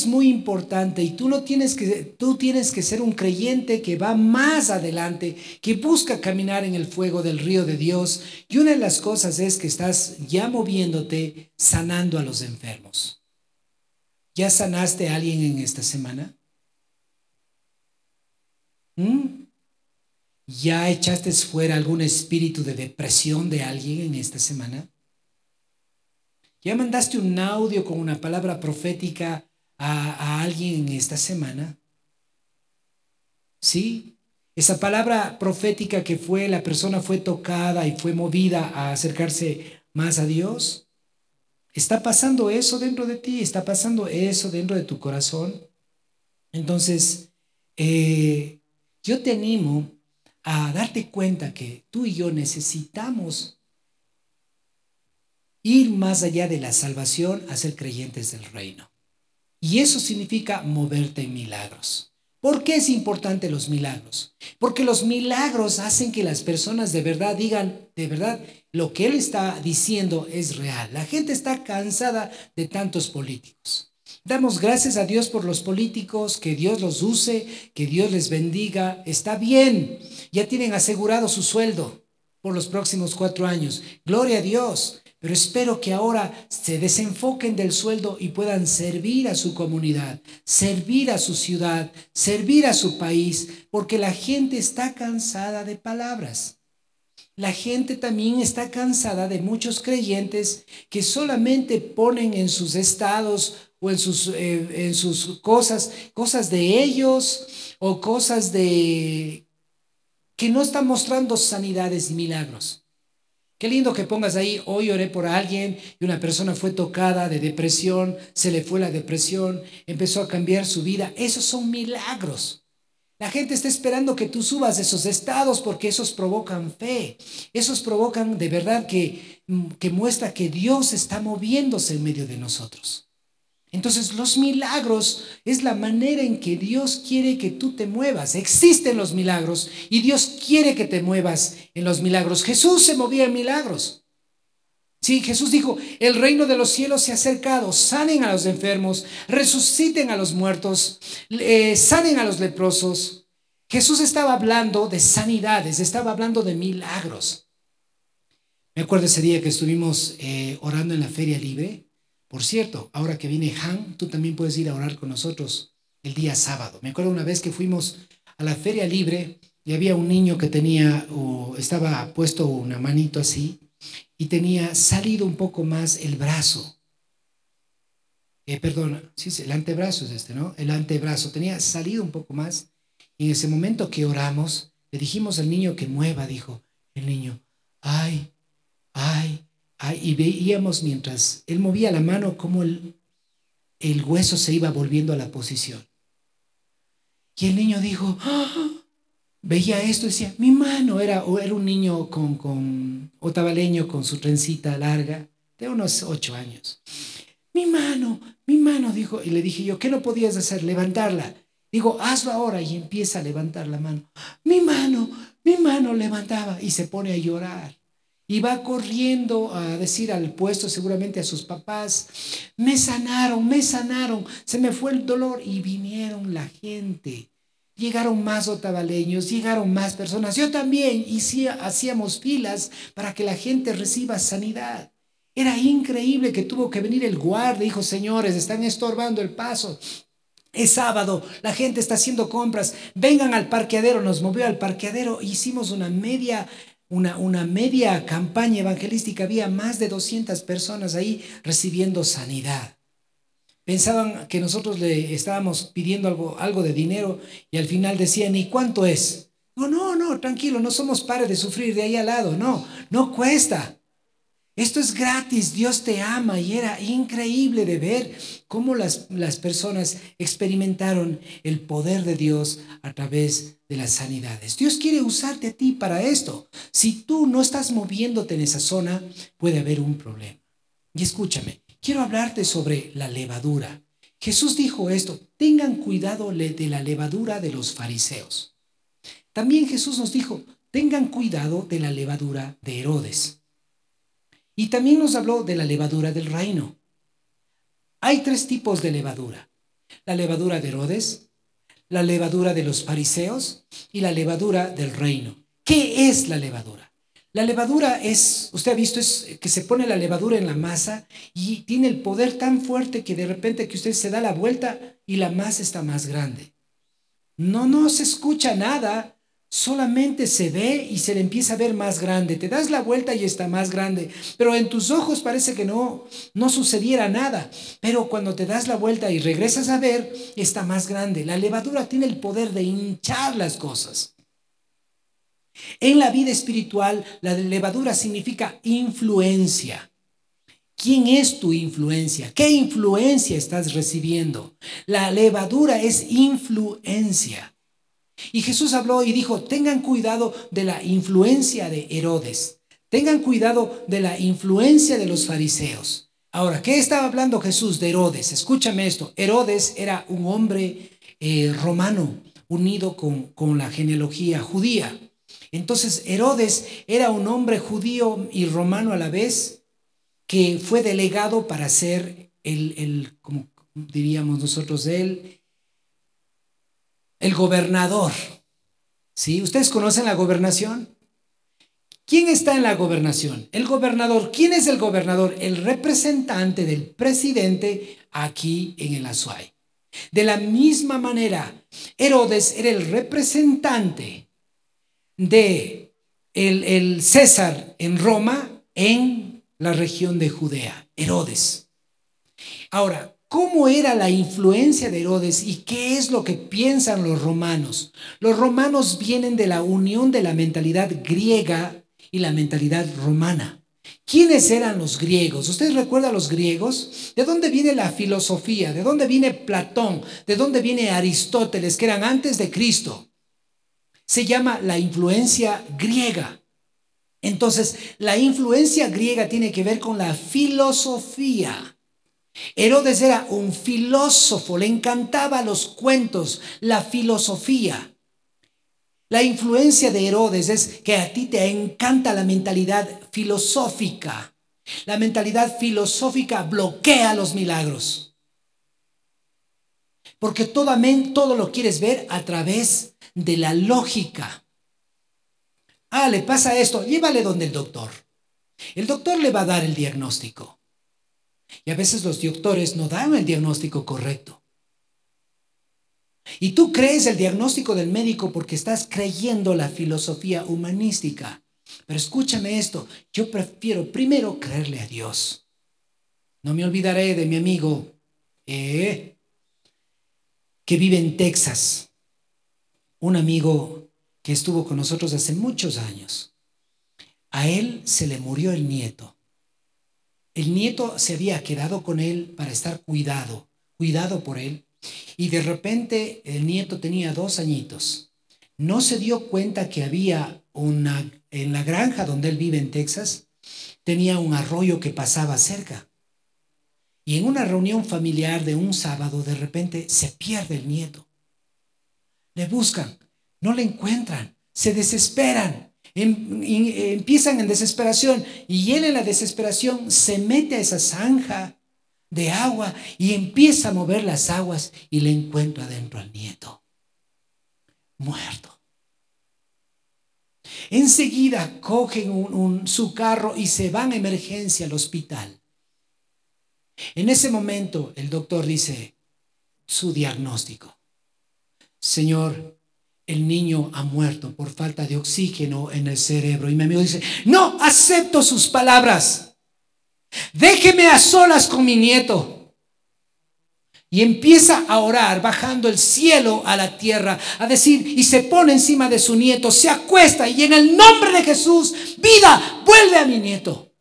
es muy importante y tú no tienes que tú tienes que ser un creyente que va más adelante, que busca caminar en el fuego del río de Dios. Y una de las cosas es que estás ya moviéndote sanando a los enfermos. ¿Ya sanaste a alguien en esta semana? ¿Mm? ¿Ya echaste fuera algún espíritu de depresión de alguien en esta semana? ¿Ya mandaste un audio con una palabra profética a, alguien en esta semana? ¿Sí? Esa palabra profética que fue, la persona fue tocada y fue movida a acercarse más a Dios. ¿Está pasando eso dentro de ti? ¿Está pasando eso dentro de tu corazón? Entonces, eh, yo te animo a darte cuenta que tú y yo necesitamos ir más allá de la salvación a ser creyentes del reino. Y eso significa moverte en milagros. ¿Por qué es importante los milagros? Porque los milagros hacen que las personas de verdad digan, de verdad, lo que él está diciendo es real. La gente está cansada de tantos políticos. Damos gracias a Dios por los políticos, que Dios los use, que Dios les bendiga. Está bien, ya tienen asegurado su sueldo por los próximos cuatro años. Gloria a Dios. Pero espero que ahora se desenfoquen del sueldo y puedan servir a su comunidad, servir a su ciudad, servir a su país, porque la gente está cansada de palabras. La gente también está cansada de muchos creyentes que solamente ponen en sus estados o en sus, eh, en sus cosas, cosas de ellos o cosas de que no están mostrando sanidades y milagros. Qué lindo que pongas ahí, hoy oré por alguien y una persona fue tocada de depresión, se le fue la depresión, empezó a cambiar su vida. Esos son milagros. La gente está esperando que tú subas esos estados porque esos provocan fe. Esos provocan de verdad que, que muestra que Dios está moviéndose en medio de nosotros. Entonces los milagros es la manera en que Dios quiere que tú te muevas. Existen los milagros y Dios quiere que te muevas en los milagros. Jesús se movía en milagros. Sí, Jesús dijo, el reino de los cielos se ha acercado, sanen a los enfermos, resuciten a los muertos, eh, sanen a los leprosos. Jesús estaba hablando de sanidades, estaba hablando de milagros. Me acuerdo ese día que estuvimos eh, orando en la feria libre por cierto, ahora que viene Han, tú también puedes ir a orar con nosotros el día sábado. Me acuerdo una vez que fuimos a la feria libre y había un niño que tenía, o estaba puesto una manito así, y tenía salido un poco más el brazo. Eh, perdón, sí, el antebrazo es este, ¿no? El antebrazo tenía salido un poco más. Y en ese momento que oramos, le dijimos al niño que mueva, dijo el niño, ay, ay, y veíamos mientras él movía la mano como el, hueso se iba volviendo a la posición. Y el niño dijo, ¡Ah!". veía esto decía, mi mano, era, era un niño con, con otavaleño con su trencita larga, de unos ocho años. Mi mano, mi mano, dijo, y le dije yo, ¿qué no podías hacer? Levantarla. Digo, hazlo ahora y empieza a levantar la mano. Mi mano, mi mano levantaba y se pone a llorar y va corriendo a decir al puesto seguramente a sus papás, me sanaron, me sanaron, se me fue el dolor y vinieron la gente. Llegaron más otavaleños, llegaron más personas. Yo también hacíamos filas para que la gente reciba sanidad. Era increíble que tuvo que venir el guardia, dijo, señores, están estorbando el paso. Es sábado, la gente está haciendo compras, vengan al parqueadero, nos movió al parqueadero, hicimos una media una, media campaña evangelística, había más de 200 personas ahí recibiendo sanidad. Pensaban que nosotros le estábamos pidiendo algo, algo de dinero y al final decían, ¿y cuánto es? No, no, no, tranquilo, no somos pares de sufrir de ahí al lado, no, no cuesta. Esto es gratis, Dios te ama y era increíble de ver cómo las, las personas experimentaron el poder de Dios a través de las sanidades. Dios quiere usarte a ti para esto. Si tú no estás moviéndote en esa zona, puede haber un problema. Y escúchame, quiero hablarte sobre la levadura. Jesús dijo esto, tengan cuidado de la levadura de los fariseos. También Jesús nos dijo, tengan cuidado de la levadura de Herodes. Y también nos habló de la levadura del reino. Hay tres tipos de levadura. La levadura de Herodes, la levadura de los fariseos y la levadura del reino. ¿Qué es la levadura? La levadura es, usted ha visto, es que se pone la levadura en la masa y tiene el poder tan fuerte que de repente que usted se da la vuelta y la masa está más grande. No, no se escucha nada, solamente se ve y se le empieza a ver más grande. Te das la vuelta y está más grande, pero en tus ojos parece que no, no sucediera nada. Pero cuando te das la vuelta y regresas a ver, está más grande. La levadura tiene el poder de hinchar las cosas. En la vida espiritual, la levadura significa influencia. ¿Quién es tu influencia? ¿Qué influencia estás recibiendo? La levadura es influencia. Y Jesús habló y dijo, tengan cuidado de la influencia de Herodes. Tengan cuidado de la influencia de los fariseos. Ahora, ¿qué estaba hablando Jesús de Herodes? Escúchame esto. Herodes era un hombre eh, romano unido con, con la genealogía judía. Entonces Herodes era un hombre judío y romano a la vez que fue delegado para ser el, el como diríamos nosotros, él, el gobernador. ¿Sí? ¿Ustedes conocen la gobernación? ¿Quién está en la gobernación? El gobernador. ¿Quién es el gobernador? El representante del presidente aquí en el Azuay. De la misma manera, Herodes era el representante de el, César en Roma en la región de Judea, Herodes. Ahora, ¿Cómo era la influencia de Herodes y qué es lo que piensan los romanos? Los romanos vienen de la unión de la mentalidad griega y la mentalidad romana. ¿Quiénes eran los griegos? ¿Ustedes recuerdan los griegos? ¿De dónde viene la filosofía? ¿De dónde viene Platón? ¿De dónde viene Aristóteles, que eran antes de Cristo? se llama la influencia griega. Entonces, la influencia griega tiene que ver con la filosofía. Herodes era un filósofo, le encantaba los cuentos, la filosofía. La influencia de Herodes es que a ti te encanta la mentalidad filosófica. La mentalidad filosófica bloquea los milagros. Porque todo, todo lo quieres ver a través de la lógica. Ah, le pasa esto, llévale donde el doctor. El doctor le va a dar el diagnóstico. Y a veces los doctores no dan el diagnóstico correcto. Y tú crees el diagnóstico del médico porque estás creyendo la filosofía humanística. Pero escúchame esto, yo prefiero primero creerle a Dios. No me olvidaré de mi amigo eh, que vive en Texas un amigo que estuvo con nosotros hace muchos años. A él se le murió el nieto. El nieto se había quedado con él para estar cuidado, cuidado por él. Y de repente el nieto tenía dos añitos. No se dio cuenta que había una, en la granja donde él vive en Texas, tenía un arroyo que pasaba cerca. Y en una reunión familiar de un sábado, de repente se pierde el nieto. Le buscan, no le encuentran, se desesperan, empiezan en desesperación y él en la desesperación se mete a esa zanja de agua y empieza a mover las aguas y le encuentra adentro al nieto, muerto. Enseguida cogen su carro y se van a emergencia al hospital. En ese momento el doctor dice su diagnóstico. Señor, el niño ha muerto por falta de oxígeno en el cerebro. Y mi amigo dice, no acepto sus palabras. Déjeme a solas con mi nieto. Y empieza a orar, bajando el cielo a la tierra, a decir, y se pone encima de su nieto, se acuesta y en el nombre de Jesús, vida, vuelve a mi nieto.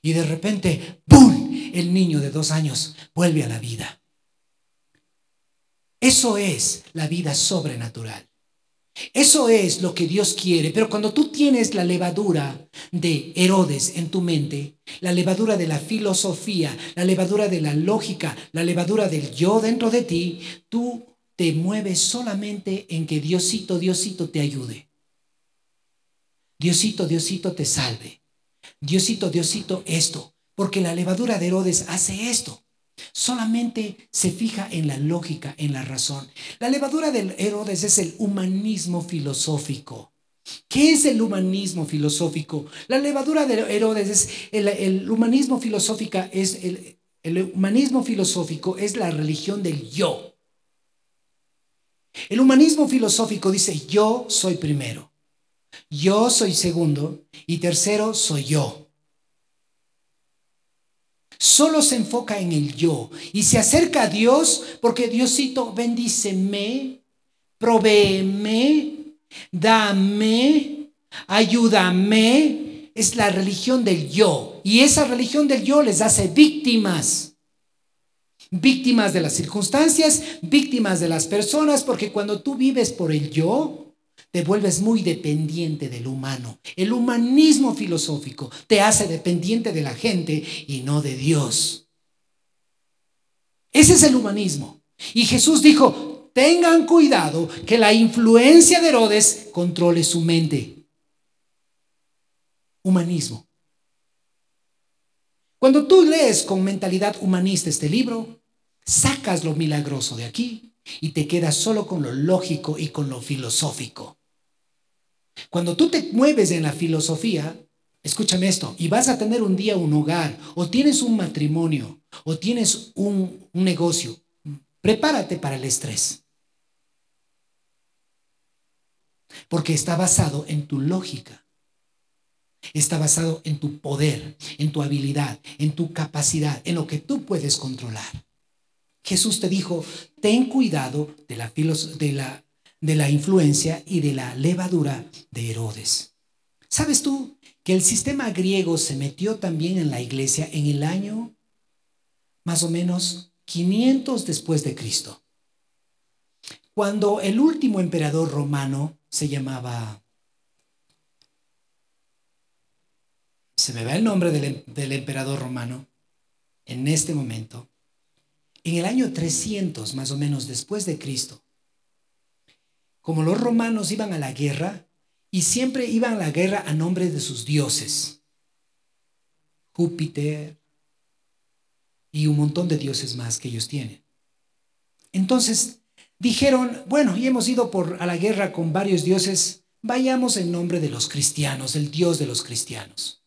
Y de repente, ¡pum! El niño de dos años vuelve a la vida. Eso es la vida sobrenatural. Eso es lo que Dios quiere. Pero cuando tú tienes la levadura de Herodes en tu mente, la levadura de la filosofía, la levadura de la lógica, la levadura del yo dentro de ti, tú te mueves solamente en que Diosito, Diosito te ayude. Diosito, Diosito te salve. Diosito, Diosito esto. Porque la levadura de Herodes hace esto. Solamente se fija en la lógica, en la razón. La levadura del Herodes es el humanismo filosófico. ¿Qué es el humanismo filosófico? La levadura de Herodes es el, humanismo filosófico es el humanismo filosófico es la religión del yo. El humanismo filosófico dice yo soy primero, yo soy segundo y tercero soy yo. Solo se enfoca en el yo y se acerca a Dios porque Diosito bendíceme, provéeme, dame, ayúdame, es la religión del yo. Y esa religión del yo les hace víctimas. Víctimas de las circunstancias, víctimas de las personas, porque cuando tú vives por el yo, te vuelves muy dependiente del humano. El humanismo filosófico te hace dependiente de la gente y no de Dios. Ese es el humanismo. Y Jesús dijo, tengan cuidado que la influencia de Herodes controle su mente. Humanismo. Cuando tú lees con mentalidad humanista este libro, sacas lo milagroso de aquí y te quedas solo con lo lógico y con lo filosófico. Cuando tú te mueves en la filosofía, escúchame esto, y vas a tener un día un hogar, o tienes un matrimonio, o tienes un, un negocio, prepárate para el estrés. Porque está basado en tu lógica. Está basado en tu poder, en tu habilidad, en tu capacidad, en lo que tú puedes controlar. Jesús te dijo, ten cuidado de la, de la, de la influencia y de la levadura de Herodes. ¿Sabes tú que el sistema griego se metió también en la iglesia en el año más o menos 500 después de Cristo? Cuando el último emperador romano se llamaba... Se me va el nombre del, del emperador romano en este momento. En el año 300, más o menos después de Cristo, como los romanos iban a la guerra, y siempre iban a la guerra a nombre de sus dioses, Júpiter y un montón de dioses más que ellos tienen. Entonces, dijeron, bueno, y hemos ido por a la guerra con varios dioses, vayamos en nombre de los cristianos, el Dios de los cristianos.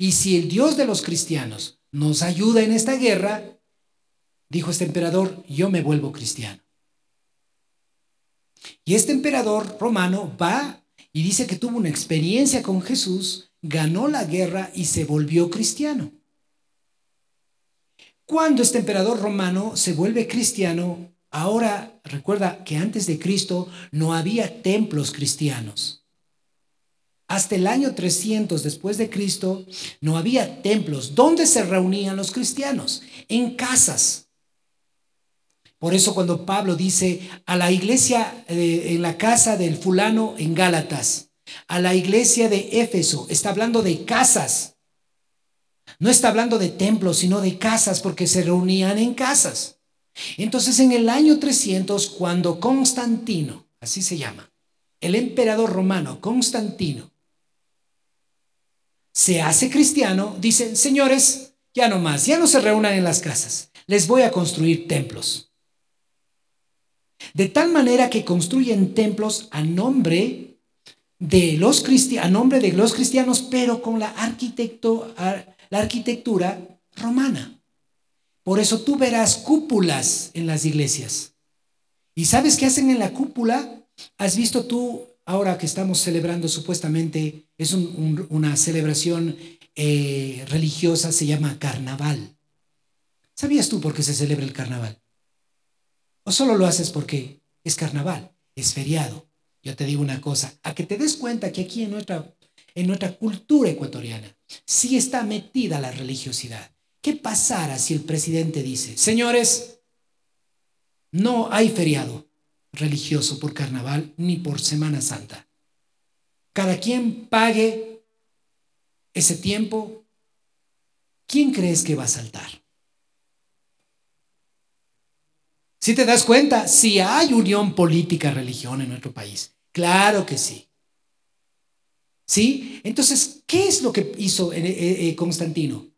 Y si el Dios de los cristianos nos ayuda en esta guerra, dijo este emperador, yo me vuelvo cristiano. Y este emperador romano va y dice que tuvo una experiencia con Jesús, ganó la guerra y se volvió cristiano. Cuando este emperador romano se vuelve cristiano, ahora recuerda que antes de Cristo no había templos cristianos. Hasta el año 300 después de Cristo no había templos. ¿Dónde se reunían los cristianos? En casas. Por eso cuando Pablo dice a la iglesia eh, en la casa del fulano en Gálatas, a la iglesia de Éfeso, está hablando de casas. No está hablando de templos, sino de casas, porque se reunían en casas. Entonces, en el año 300, cuando Constantino, así se llama, el emperador romano Constantino, se hace cristiano, dicen, señores, ya no más, ya no se reúnan en las casas, les voy a construir templos. De tal manera que construyen templos a nombre de los, a nombre de los cristianos, pero con la arquitecto, la arquitectura romana. Por eso tú verás cúpulas en las iglesias. ¿Y sabes qué hacen en la cúpula? ¿Has visto tú, ahora que estamos celebrando supuestamente, es una celebración eh, religiosa, se llama carnaval? ¿Sabías tú por qué se celebra el carnaval? ¿O solo lo haces porque es carnaval, es feriado? Yo te digo una cosa, a que te des cuenta que aquí en nuestra, en nuestra cultura ecuatoriana, si está metida la religiosidad. ¿Qué pasará si el presidente dice, señores, no hay feriado religioso por carnaval ni por Semana Santa? Cada quien pague ese tiempo. ¿Quién crees que va a saltar? Si te das cuenta, si hay unión política, religión en nuestro país, claro que sí. ¿Sí? Entonces, ¿qué es lo que hizo eh, eh, eh, Constantino?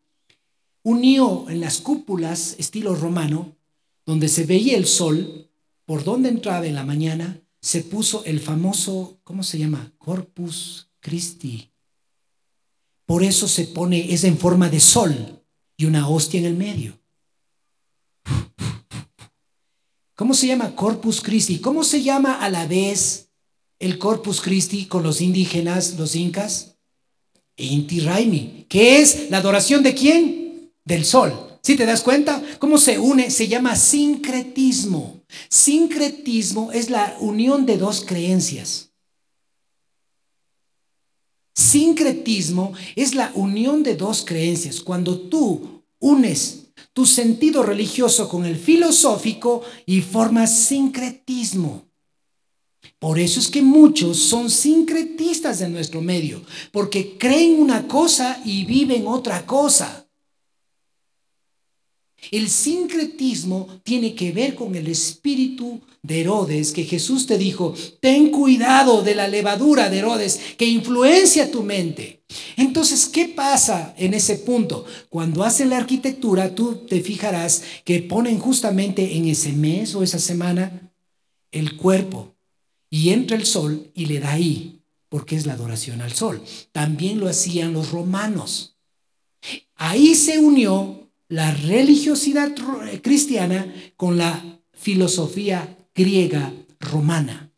unió en las cúpulas estilo romano, donde se veía el sol, por donde entraba en la mañana, se puso el famoso, ¿cómo se llama? Corpus Christi. Por eso se pone, es en forma de sol y una hostia en el medio. ¿Cómo se llama Corpus Christi? ¿Cómo se llama a la vez el Corpus Christi con los indígenas, los incas? Inti Raimi. ¿Qué es la adoración de quién? Del sol. ¿Sí te das cuenta? ¿Cómo se une? Se llama sincretismo. Sincretismo es la unión de dos creencias. Sincretismo es la unión de dos creencias. Cuando tú unes tu sentido religioso con el filosófico y formas sincretismo. Por eso es que muchos son sincretistas en nuestro medio, porque creen una cosa y viven otra cosa. El sincretismo tiene que ver con el espíritu de Herodes, que Jesús te dijo, ten cuidado de la levadura de Herodes que influencia tu mente. Entonces, ¿qué pasa en ese punto? Cuando hacen la arquitectura, tú te fijarás que ponen justamente en ese mes o esa semana el cuerpo y entra el sol y le da ahí, porque es la adoración al sol. También lo hacían los romanos. Ahí se unió la religiosidad cristiana con la filosofía griega romana.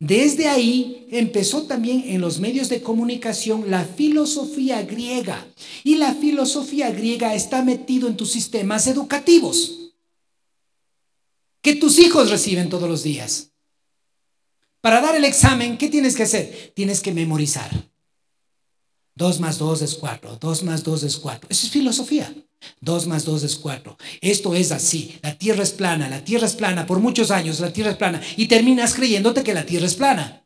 Desde ahí empezó también en los medios de comunicación la filosofía griega. Y la filosofía griega está metido en tus sistemas educativos que tus hijos reciben todos los días. Para dar el examen, ¿qué tienes que hacer? Tienes que memorizar. Dos más dos es cuatro, dos más dos es cuatro. Eso es filosofía. 2 más 2 es 4. Esto es así. La Tierra es plana, la Tierra es plana. Por muchos años la Tierra es plana. Y terminas creyéndote que la Tierra es plana.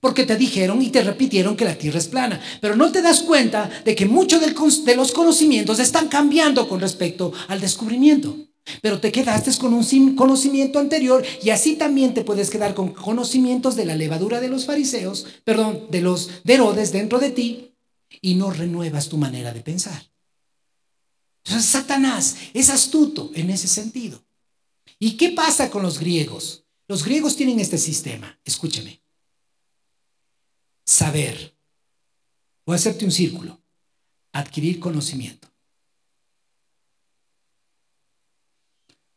Porque te dijeron y te repitieron que la Tierra es plana. Pero no te das cuenta de que muchos de los conocimientos están cambiando con respecto al descubrimiento. Pero te quedaste con un conocimiento anterior y así también te puedes quedar con conocimientos de la levadura de los fariseos, perdón, de los de Herodes dentro de ti y no renuevas tu manera de pensar. Entonces, Satanás es astuto en ese sentido. ¿Y qué pasa con los griegos? Los griegos tienen este sistema, escúcheme. Saber. Voy a hacerte un círculo. Adquirir conocimiento.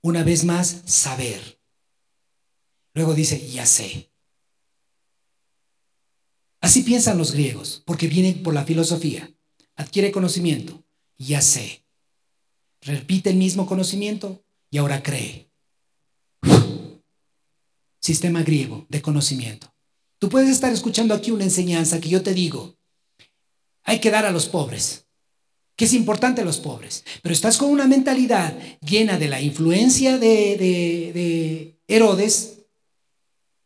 Una vez más, saber. Luego dice, ya sé. Así piensan los griegos, porque vienen por la filosofía. Adquiere conocimiento, ya sé repite el mismo conocimiento y ahora cree. Sistema griego de conocimiento. Tú puedes estar escuchando aquí una enseñanza que yo te digo, hay que dar a los pobres, que es importante a los pobres, pero estás con una mentalidad llena de la influencia de, de Herodes,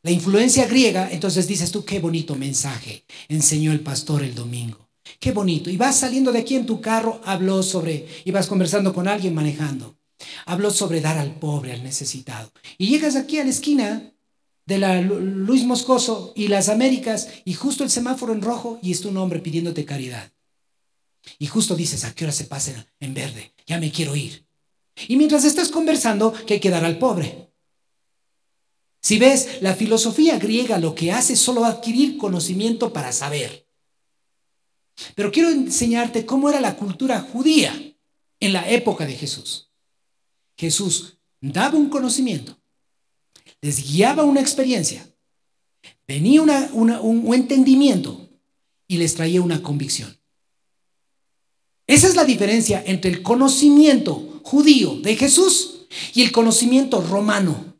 la influencia griega, entonces dices tú, qué bonito mensaje enseñó el pastor el domingo. Qué bonito. Y vas saliendo de aquí en tu carro, habló sobre, y vas conversando con alguien manejando. Habló sobre dar al pobre, al necesitado. Y llegas aquí a la esquina de la Luis Moscoso y las Américas y justo el semáforo en rojo y está un hombre pidiéndote caridad. Y justo dices, ¿a qué hora se pasen en verde? Ya me quiero ir. Y mientras estás conversando, que hay que dar al pobre. Si ves, la filosofía griega lo que hace es solo adquirir conocimiento para saber. Pero quiero enseñarte cómo era la cultura judía en la época de Jesús. Jesús daba un conocimiento, les guiaba una experiencia, venía un entendimiento y les traía una convicción. Esa es la diferencia entre el conocimiento judío de Jesús y el conocimiento romano.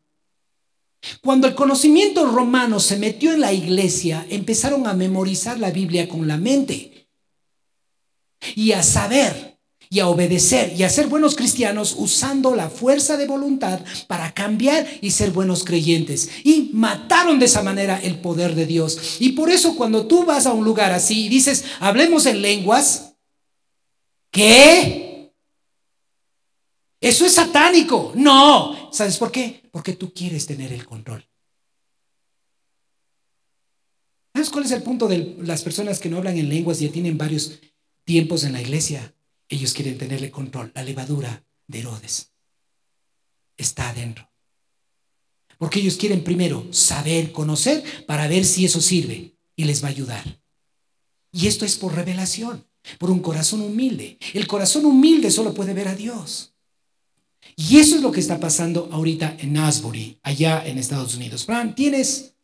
Cuando el conocimiento romano se metió en la iglesia, empezaron a memorizar la Biblia con la mente y a saber y a obedecer y a ser buenos cristianos usando la fuerza de voluntad para cambiar y ser buenos creyentes. Y mataron de esa manera el poder de Dios. Y por eso cuando tú vas a un lugar así y dices, hablemos en lenguas, ¿qué? Eso es satánico. No. ¿Sabes por qué? Porque tú quieres tener el control. ¿Sabes cuál es el punto de las personas que no hablan en lenguas y tienen varios tiempos en la iglesia. Ellos quieren tenerle control. La levadura de Herodes está adentro. Porque ellos quieren primero saber, conocer, para ver si eso sirve y les va a ayudar. Y esto es por revelación, por un corazón humilde. El corazón humilde solo puede ver a Dios. Y eso es lo que está pasando ahorita en Asbury, allá en Estados Unidos. Fran, ¿tienes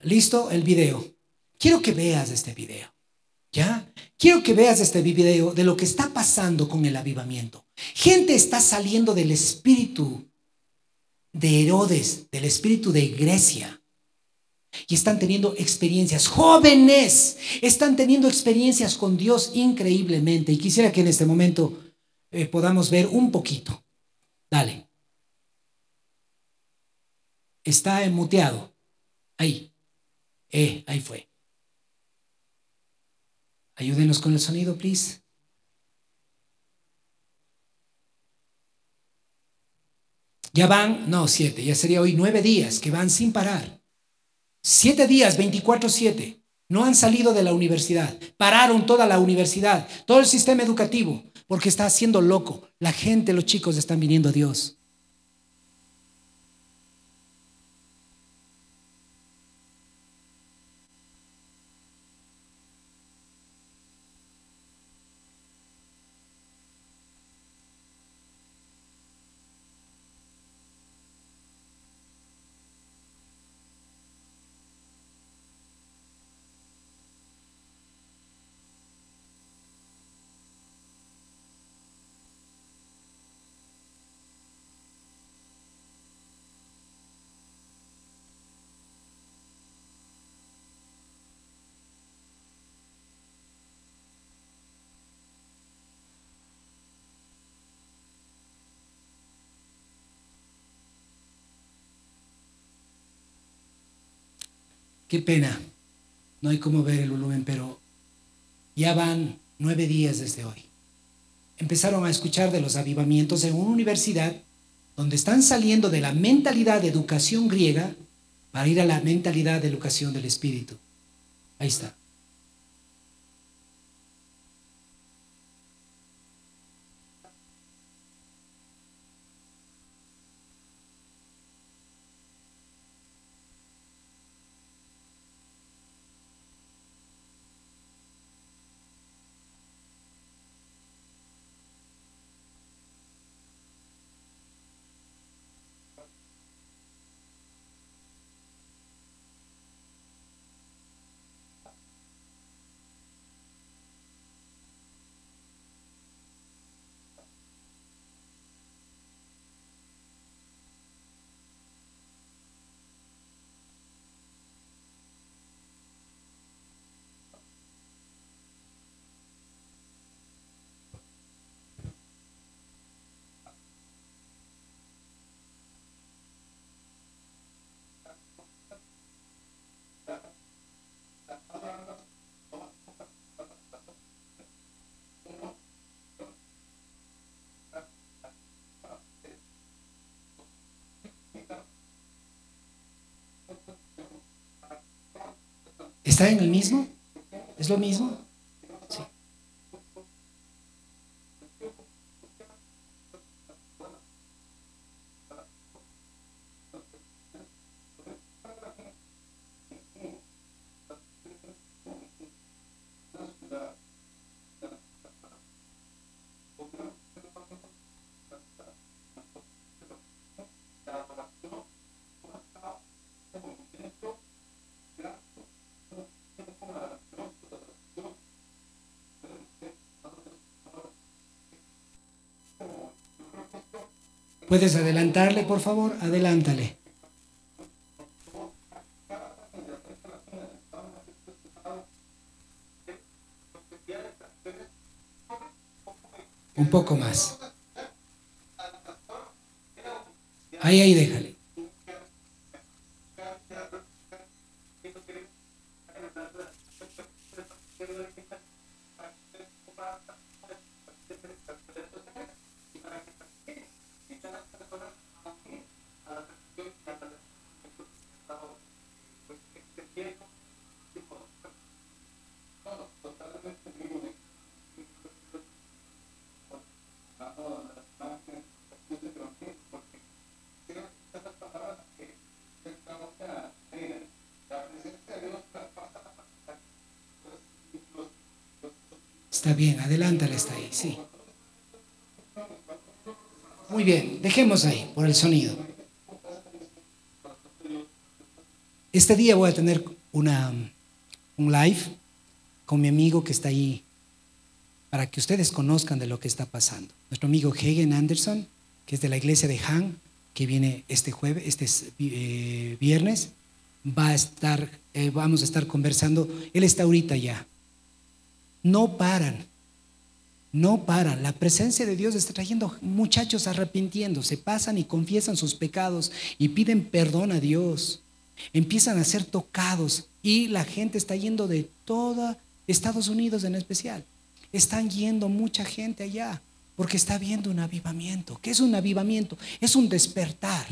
listo el video? Quiero que veas este video. ¿Ya? Quiero que veas este video de lo que está pasando con el avivamiento. Gente está saliendo del espíritu de Herodes, del espíritu de Grecia. Y están teniendo experiencias. Jóvenes están teniendo experiencias con Dios increíblemente. Y quisiera que en este momento eh, podamos ver un poquito. Dale. Está muteado. Ahí. Eh, ahí fue. Ayúdenos con el sonido, please. Ya van, no, siete, ya sería hoy nueve días que van sin parar. Siete días, 24-7. No han salido de la universidad. Pararon toda la universidad, todo el sistema educativo, porque está haciendo loco. La gente, los chicos están viniendo a Dios. Qué pena. No hay cómo ver el volumen, pero ya van nueve días desde hoy. Empezaron a escuchar de los avivamientos en una universidad donde están saliendo de la mentalidad de educación griega para ir a la mentalidad de educación del espíritu. Ahí está. ¿Está en el mismo? ¿Es lo mismo? ¿Puedes adelantarle, por favor? Adelántale. Un poco más. Ahí, ahí, déjale. Está bien, adelántale, está ahí, sí. Muy bien, dejemos ahí por el sonido. Este día voy a tener una, un live con mi amigo que está ahí para que ustedes conozcan de lo que está pasando. Nuestro amigo Hagen Anderson, que es de la iglesia de Han, que viene este jueves, este eh, viernes, va a estar, eh, vamos a estar conversando. Él está ahorita ya. No paran, no paran. La presencia de Dios está trayendo muchachos arrepintiendo, se pasan y confiesan sus pecados y piden perdón a Dios. Empiezan a ser tocados y la gente está yendo de toda Estados Unidos en especial. Están yendo mucha gente allá porque está viendo un avivamiento. ¿Qué es un avivamiento? Es un despertar.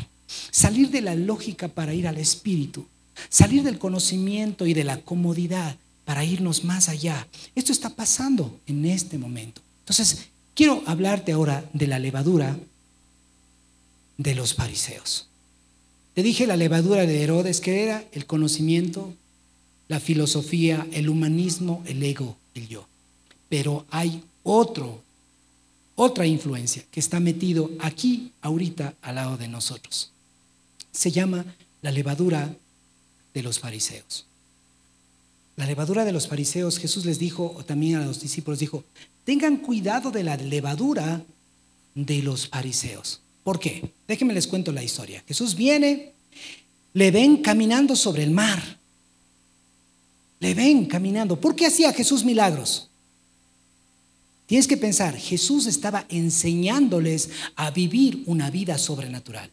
Salir de la lógica para ir al espíritu. Salir del conocimiento y de la comodidad para irnos más allá. Esto está pasando en este momento. Entonces, quiero hablarte ahora de la levadura de los fariseos. Te dije la levadura de Herodes, que era el conocimiento, la filosofía, el humanismo, el ego, el yo. Pero hay otro, otra influencia que está metido aquí, ahorita, al lado de nosotros. Se llama la levadura de los fariseos. La levadura de los fariseos, Jesús les dijo, también a los discípulos dijo, tengan cuidado de la levadura de los fariseos. ¿Por qué? Déjenme les cuento la historia. Jesús viene, le ven caminando sobre el mar. Le ven caminando. ¿Por qué hacía Jesús milagros? Tienes que pensar, Jesús estaba enseñándoles a vivir una vida sobrenatural.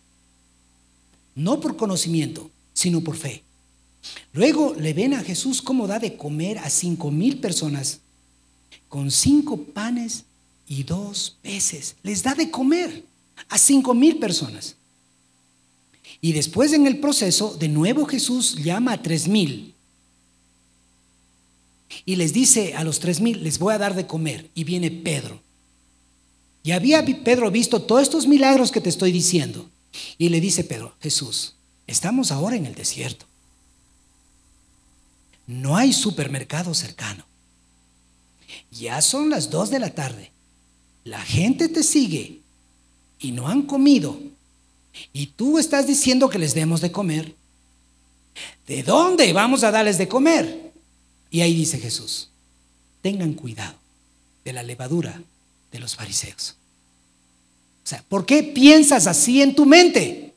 No por conocimiento, sino por fe. Luego le ven a Jesús cómo da de comer a cinco mil personas con cinco panes y dos peces. Les da de comer a cinco mil personas. Y después en el proceso, de nuevo Jesús llama a tres mil. Y les dice a los tres mil, les voy a dar de comer. Y viene Pedro. Y había Pedro visto todos estos milagros que te estoy diciendo. Y le dice Pedro, Jesús, estamos ahora en el desierto. No hay supermercado cercano. Ya son las dos de la tarde. La gente te sigue y no han comido. Y tú estás diciendo que les demos de comer. ¿De dónde vamos a darles de comer? Y ahí dice Jesús, tengan cuidado de la levadura de los fariseos. O sea, ¿por qué piensas así en tu mente?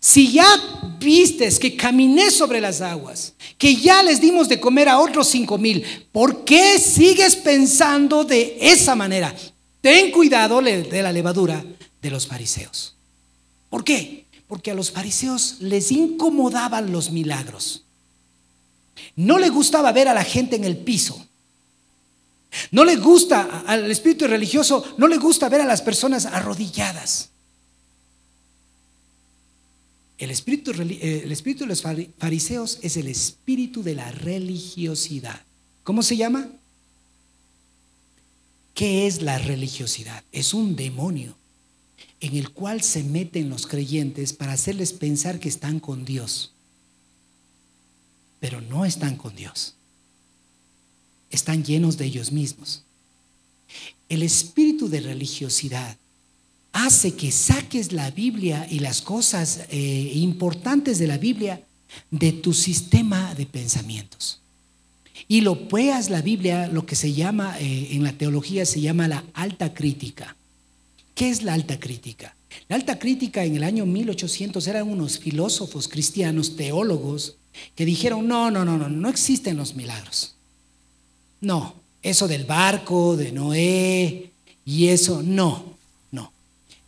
Si ya vistes que caminé sobre las aguas, que ya les dimos de comer a otros cinco mil, ¿por qué sigues pensando de esa manera? Ten cuidado de la levadura de los fariseos. ¿Por qué? Porque a los fariseos les incomodaban los milagros. No le gustaba ver a la gente en el piso. No le gusta al espíritu religioso, no le gusta ver a las personas arrodilladas. El espíritu, eh, el espíritu de los fariseos es el espíritu de la religiosidad. ¿Cómo se llama? ¿Qué es la religiosidad? Es un demonio en el cual se meten los creyentes para hacerles pensar que están con Dios. Pero no están con Dios. Están llenos de ellos mismos. El espíritu de religiosidad hace que saques la Biblia y las cosas eh, importantes de la Biblia de tu sistema de pensamientos. Y lo puedas la Biblia, lo que se llama, eh, en la teología se llama la alta crítica. ¿Qué es la alta crítica? La alta crítica en el año 1800 eran unos filósofos cristianos, teólogos, que dijeron, no, no, no, no, no existen los milagros. No, eso del barco, de Noé, y eso, no.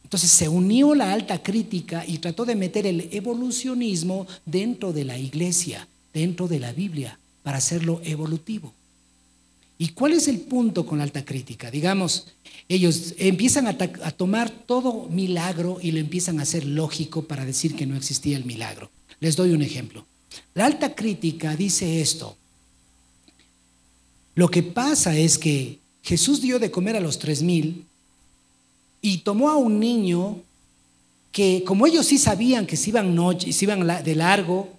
Entonces se unió la alta crítica y trató de meter el evolucionismo dentro de la iglesia, dentro de la Biblia, para hacerlo evolutivo. ¿Y cuál es el punto con la alta crítica? Digamos, ellos empiezan a, tomar todo milagro y lo empiezan a hacer lógico para decir que no existía el milagro. Les doy un ejemplo. La alta crítica dice esto. Lo que pasa es que Jesús dio de comer a los tres mil y tomó a un niño que, como ellos sí sabían que se iban noche, se iban de largo,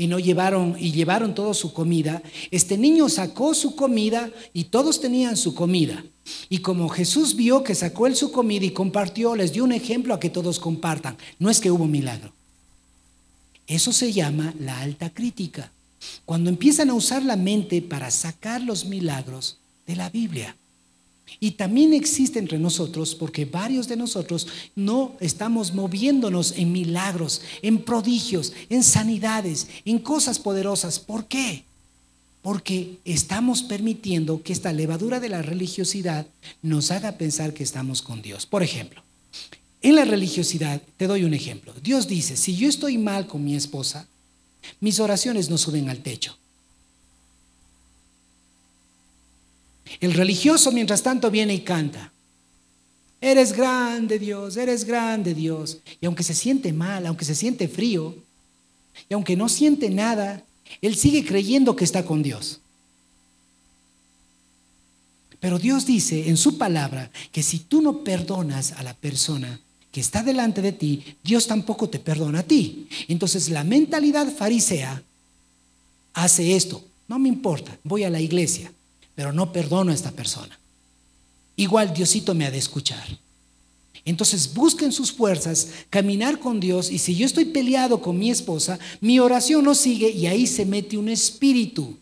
y no llevaron y llevaron toda su comida, este niño sacó su comida y todos tenían su comida. Y como Jesús vio que sacó él su comida y compartió, les dio un ejemplo a que todos compartan. No es que hubo milagro. Eso se llama la alta crítica. Cuando empiezan a usar la mente para sacar los milagros de la Biblia. Y también existe entre nosotros, porque varios de nosotros no estamos moviéndonos en milagros, en prodigios, en sanidades, en cosas poderosas. ¿Por qué? Porque estamos permitiendo que esta levadura de la religiosidad nos haga pensar que estamos con Dios. Por ejemplo, en la religiosidad, te doy un ejemplo. Dios dice, si yo estoy mal con mi esposa, mis oraciones no suben al techo. El religioso, mientras tanto, viene y canta. Eres grande Dios, eres grande Dios. Y aunque se siente mal, aunque se siente frío, y aunque no siente nada, él sigue creyendo que está con Dios. Pero Dios dice en su palabra que si tú no perdonas a la persona que está delante de ti, Dios tampoco te perdona a ti. Entonces la mentalidad farisea hace esto. No me importa, voy a la iglesia pero no perdono a esta persona. Igual Diosito me ha de escuchar. Entonces busquen sus fuerzas, caminar con Dios y si yo estoy peleado con mi esposa, mi oración no sigue y ahí se mete un espíritu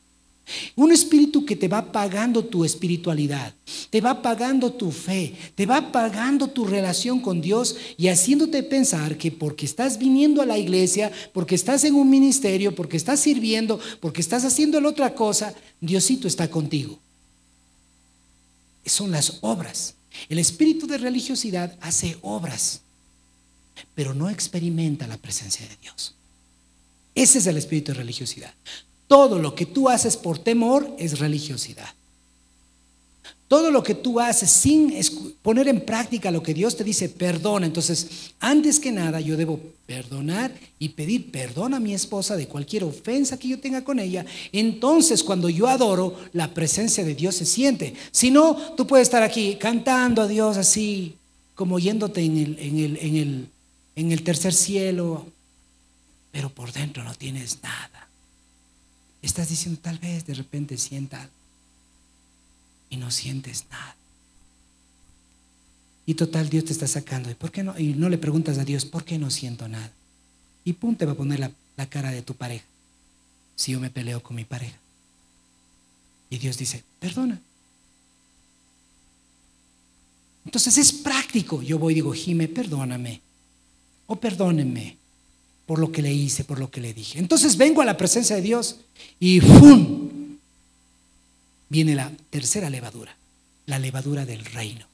un espíritu que te va pagando tu espiritualidad, te va pagando tu fe, te va pagando tu relación con Dios y haciéndote pensar que porque estás viniendo a la iglesia, porque estás en un ministerio, porque estás sirviendo, porque estás haciendo la otra cosa, Diosito está contigo. Son las obras. El espíritu de religiosidad hace obras, pero no experimenta la presencia de Dios. Ese es el espíritu de religiosidad. Todo lo que tú haces por temor es religiosidad. Todo lo que tú haces sin poner en práctica lo que Dios te dice, perdona. Entonces, antes que nada, yo debo perdonar y pedir perdón a mi esposa de cualquier ofensa que yo tenga con ella. Entonces, cuando yo adoro, la presencia de Dios se siente. Si no, tú puedes estar aquí cantando a Dios así, como yéndote en el, en el, tercer cielo, pero por dentro no tienes nada. Estás diciendo, tal vez de repente sienta y no sientes nada. Y total, Dios te está sacando. ¿Y por qué no? Y no le preguntas a Dios, ¿por qué no siento nada? Y pum, te va a poner la, la cara de tu pareja. Si yo me peleo con mi pareja. Y Dios dice, perdona. Entonces es práctico. Yo voy y digo, Jime, perdóname. O perdónenme por lo que le hice, por lo que le dije. Entonces vengo a la presencia de Dios y ¡fum! Viene la tercera levadura, la levadura del reino.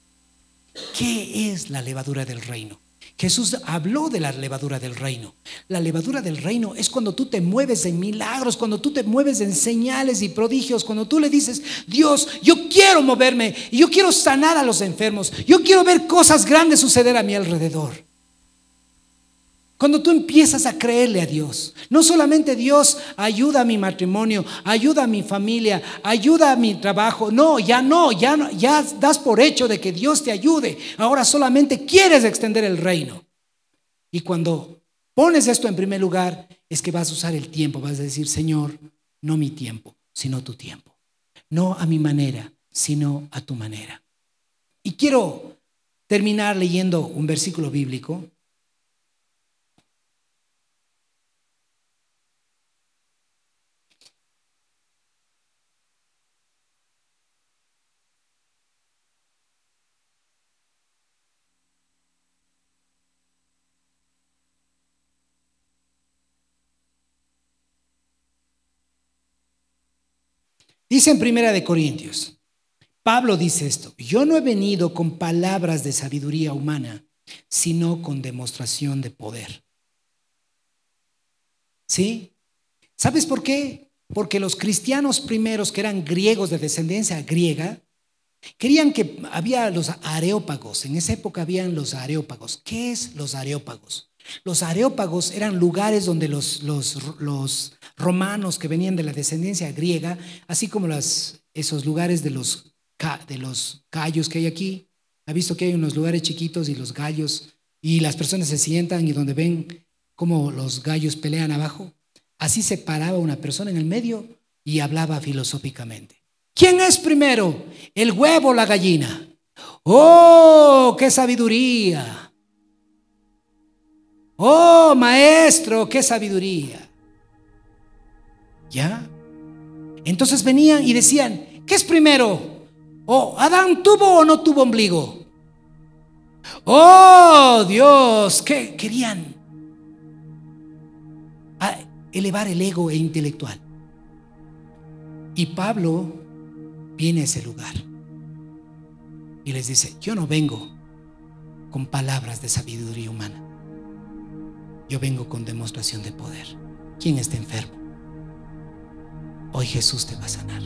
¿Qué es la levadura del reino? Jesús habló de la levadura del reino. La levadura del reino es cuando tú te mueves en milagros, cuando tú te mueves en señales y prodigios, cuando tú le dices, Dios, yo quiero moverme yo quiero sanar a los enfermos, yo quiero ver cosas grandes suceder a mi alrededor. Cuando tú empiezas a creerle a Dios, no solamente Dios ayuda a mi matrimonio, ayuda a mi familia, ayuda a mi trabajo, no, ya no, ya ya das por hecho de que Dios te ayude. Ahora solamente quieres extender el reino. Y cuando pones esto en primer lugar, es que vas a usar el tiempo, vas a decir, Señor, no mi tiempo, sino tu tiempo. No a mi manera, sino a tu manera. Y quiero terminar leyendo un versículo bíblico Dice en Primera de Corintios, Pablo dice esto, yo no he venido con palabras de sabiduría humana, sino con demostración de poder. ¿Sí? ¿Sabes por qué? Porque los cristianos primeros, que eran griegos de descendencia griega, querían que había los areópagos. En esa época habían los areópagos. ¿Qué es los areópagos? Los areópagos eran lugares donde los, los, romanos que venían de la descendencia griega, así como esos lugares de los, de los gallos que hay aquí, ha visto que hay unos lugares chiquitos y los gallos, y las personas se sientan y donde ven cómo los gallos pelean abajo. Así se paraba una persona en el medio y hablaba filosóficamente. ¿Quién es primero? ¿El huevo o la gallina? ¡Oh, qué sabiduría! ¡Oh, maestro, qué sabiduría! ¿Ya? Entonces venían y decían, ¿qué es primero? ¿O Adán tuvo o no tuvo ombligo? ¡Oh, Dios! ¿Qué querían? elevar el ego e intelectual. Y Pablo viene a ese lugar y les dice, yo no vengo con palabras de sabiduría humana, yo vengo con demostración de poder. ¿Quién está enfermo? Hoy Jesús te va a sanar.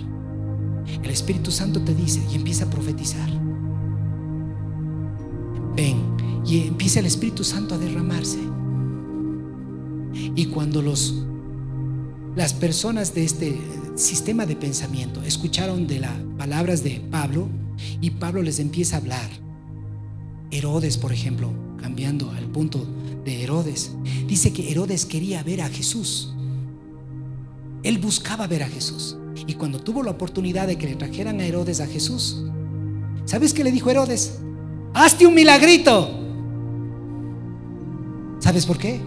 El Espíritu Santo te dice y empieza a profetizar. Ven y empieza el Espíritu Santo a derramarse. Y cuando los las personas de este sistema de pensamiento escucharon de las palabras de Pablo y Pablo les empieza a hablar. Herodes, por ejemplo, cambiando al punto de Herodes, dice que Herodes quería ver a Jesús. Él buscaba ver a Jesús. Y cuando tuvo la oportunidad de que le trajeran a Herodes a Jesús, ¿sabes qué le dijo Herodes? Hazte un milagrito. ¿Sabes por qué?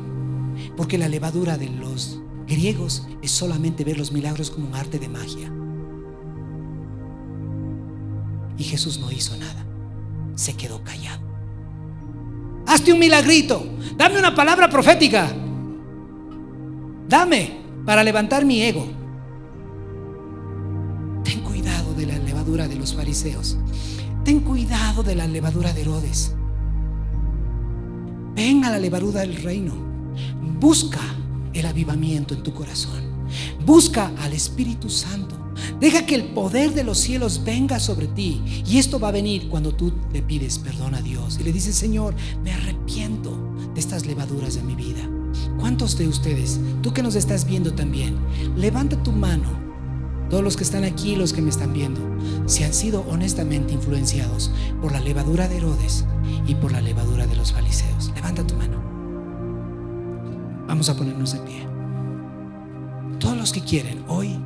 Porque la levadura de los griegos es solamente ver los milagros como un arte de magia. Y Jesús no hizo nada. Se quedó callado. Hazte un milagrito. Dame una palabra profética. Dame para levantar mi ego. Ten cuidado de la levadura de los fariseos. Ten cuidado de la levadura de Herodes. Ven a la levadura del reino. Busca el avivamiento en tu corazón. Busca al Espíritu Santo. Deja que el poder de los cielos venga sobre ti. Y esto va a venir cuando tú le pides perdón a Dios y le dices, Señor, me arrepiento de estas levaduras de mi vida. ¿Cuántos de ustedes, tú que nos estás viendo también, levanta tu mano? Todos los que están aquí, los que me están viendo, si han sido honestamente influenciados por la levadura de Herodes y por la levadura de los fariseos. Levanta tu mano. Vamos a ponernos de pie. Todos los que quieren, hoy